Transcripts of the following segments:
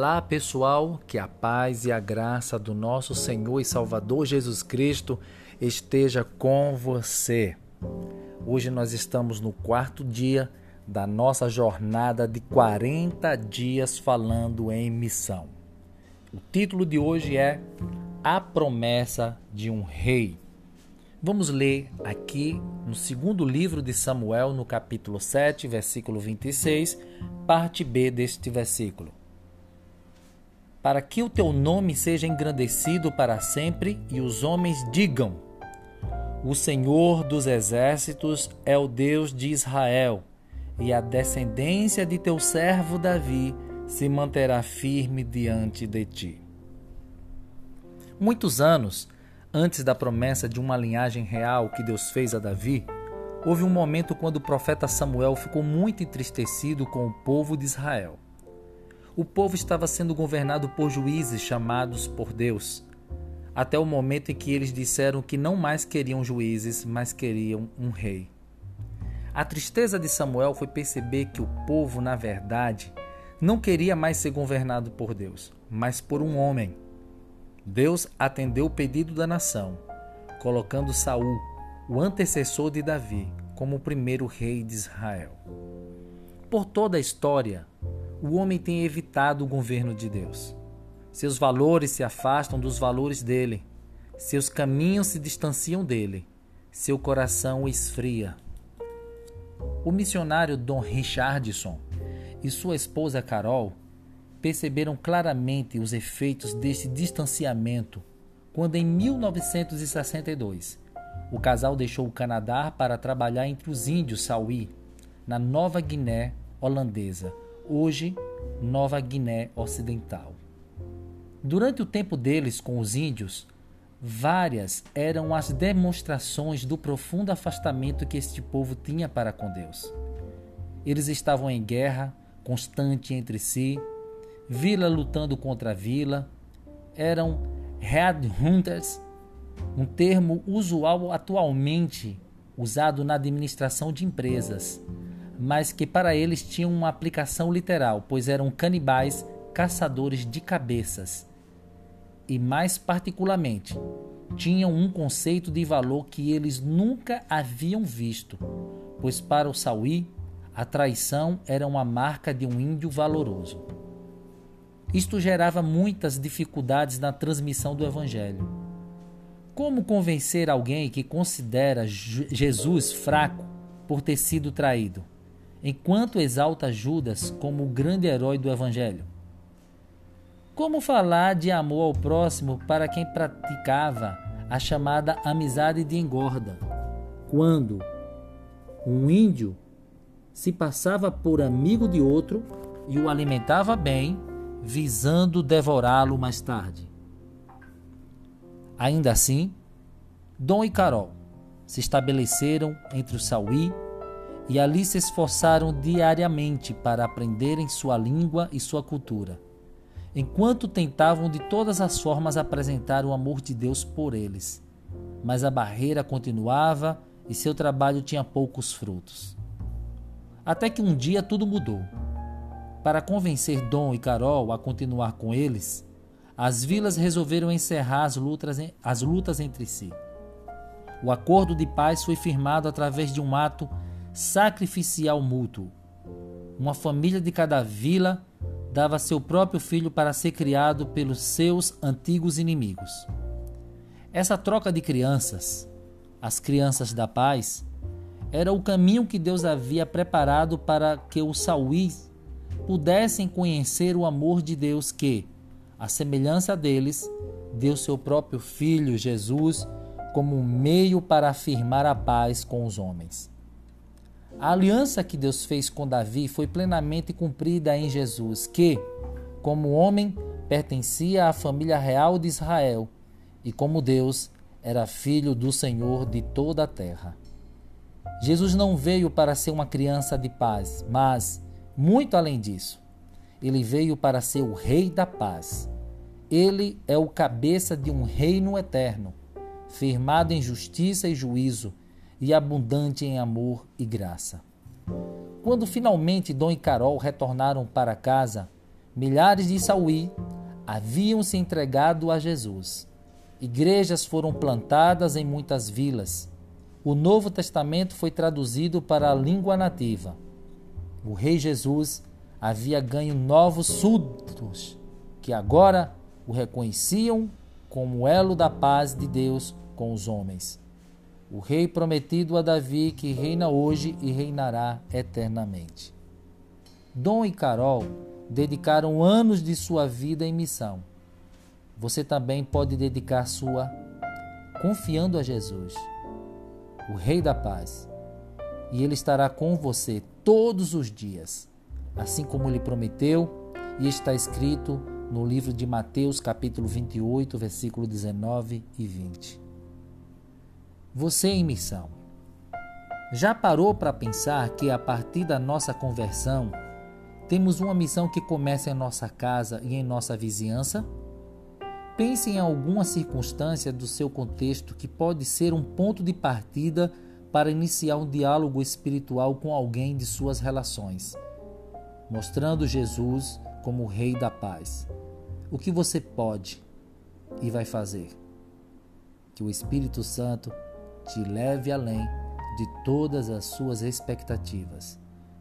Olá, pessoal, que a paz e a graça do nosso Senhor e Salvador Jesus Cristo esteja com você. Hoje nós estamos no quarto dia da nossa jornada de 40 dias falando em missão. O título de hoje é A Promessa de um Rei. Vamos ler aqui no segundo livro de Samuel, no capítulo 7, versículo 26, parte B deste versículo para que o teu nome seja engrandecido para sempre e os homens digam: O Senhor dos exércitos é o Deus de Israel, e a descendência de teu servo Davi se manterá firme diante de ti. Muitos anos antes da promessa de uma linhagem real que Deus fez a Davi, houve um momento quando o profeta Samuel ficou muito entristecido com o povo de Israel o povo estava sendo governado por juízes chamados por Deus, até o momento em que eles disseram que não mais queriam juízes, mas queriam um rei. A tristeza de Samuel foi perceber que o povo, na verdade, não queria mais ser governado por Deus, mas por um homem. Deus atendeu o pedido da nação, colocando Saul, o antecessor de Davi, como o primeiro rei de Israel. Por toda a história, o homem tem evitado o governo de Deus. Seus valores se afastam dos valores dele. Seus caminhos se distanciam dele. Seu coração esfria. O missionário Don Richardson e sua esposa Carol perceberam claramente os efeitos deste distanciamento quando, em 1962, o casal deixou o Canadá para trabalhar entre os índios Sauí, na Nova Guiné holandesa, hoje Nova Guiné Ocidental. Durante o tempo deles com os índios, várias eram as demonstrações do profundo afastamento que este povo tinha para com Deus. Eles estavam em guerra constante entre si, vila lutando contra vila, eram headhunters, um termo usual atualmente usado na administração de empresas mas que para eles tinham uma aplicação literal, pois eram canibais caçadores de cabeças. E mais particularmente, tinham um conceito de valor que eles nunca haviam visto, pois para o Sauí, a traição era uma marca de um índio valoroso. Isto gerava muitas dificuldades na transmissão do Evangelho. Como convencer alguém que considera Jesus fraco por ter sido traído? Enquanto exalta Judas como o grande herói do Evangelho? Como falar de amor ao próximo para quem praticava a chamada amizade de engorda, quando um índio se passava por amigo de outro e o alimentava bem, visando devorá-lo mais tarde? Ainda assim, Dom e Carol se estabeleceram entre o Sauí e ali se esforçaram diariamente para aprenderem sua língua e sua cultura, enquanto tentavam de todas as formas apresentar o amor de Deus por eles. Mas a barreira continuava e seu trabalho tinha poucos frutos. Até que um dia tudo mudou. Para convencer Dom e Carol a continuar com eles, as vilas resolveram encerrar as lutas, as lutas entre si. O acordo de paz foi firmado através de um ato sacrificial mútuo. Uma família de cada vila dava seu próprio filho para ser criado pelos seus antigos inimigos. Essa troca de crianças, as crianças da paz, era o caminho que Deus havia preparado para que os sauís pudessem conhecer o amor de Deus que, à semelhança deles, deu seu próprio filho Jesus como um meio para afirmar a paz com os homens. A aliança que Deus fez com Davi foi plenamente cumprida em Jesus, que, como homem, pertencia à família real de Israel e, como Deus, era filho do Senhor de toda a terra. Jesus não veio para ser uma criança de paz, mas, muito além disso, ele veio para ser o Rei da paz. Ele é o cabeça de um reino eterno, firmado em justiça e juízo e abundante em amor e graça. Quando finalmente Dom e Carol retornaram para casa, Milhares de Sauí haviam se entregado a Jesus. Igrejas foram plantadas em muitas vilas. O Novo Testamento foi traduzido para a língua nativa. O Rei Jesus havia ganho novos súditos, que agora o reconheciam como elo da paz de Deus com os homens. O Rei prometido a Davi, que reina hoje e reinará eternamente. Dom e Carol dedicaram anos de sua vida em missão. Você também pode dedicar sua confiando a Jesus, o Rei da Paz, e Ele estará com você todos os dias, assim como Ele prometeu e está escrito no livro de Mateus, capítulo 28, versículo 19 e 20. Você em missão. Já parou para pensar que a partir da nossa conversão, temos uma missão que começa em nossa casa e em nossa vizinhança? Pense em alguma circunstância do seu contexto que pode ser um ponto de partida para iniciar um diálogo espiritual com alguém de suas relações, mostrando Jesus como o Rei da Paz. O que você pode e vai fazer? Que o Espírito Santo te leve além de todas as suas expectativas.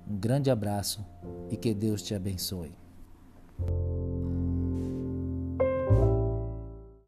Um grande abraço e que Deus te abençoe.